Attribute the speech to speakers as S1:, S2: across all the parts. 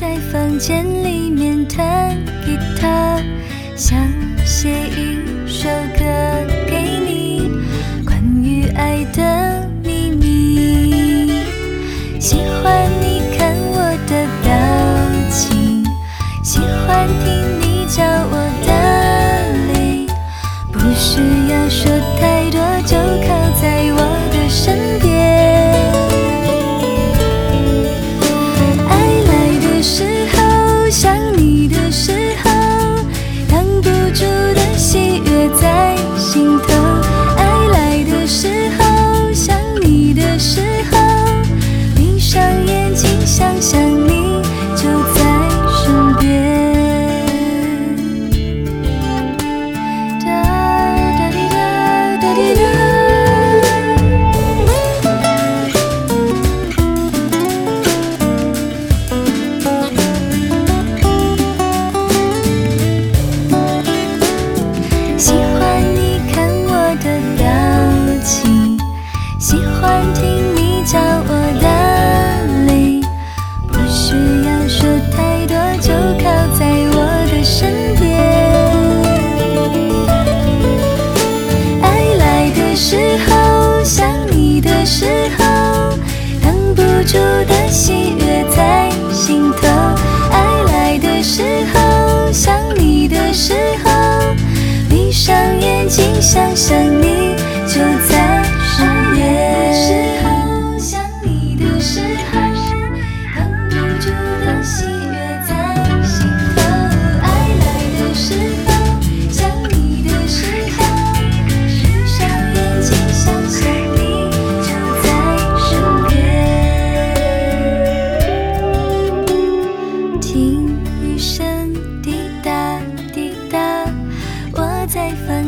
S1: 在房间里面弹吉他想写一首歌给你关于爱的秘密。喜欢你看我的表情喜欢听你叫我的令不需要说太多就可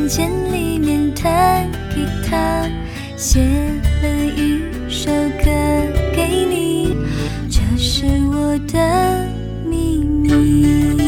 S1: 房间里面弹吉他写了一首歌给你这是我的秘密。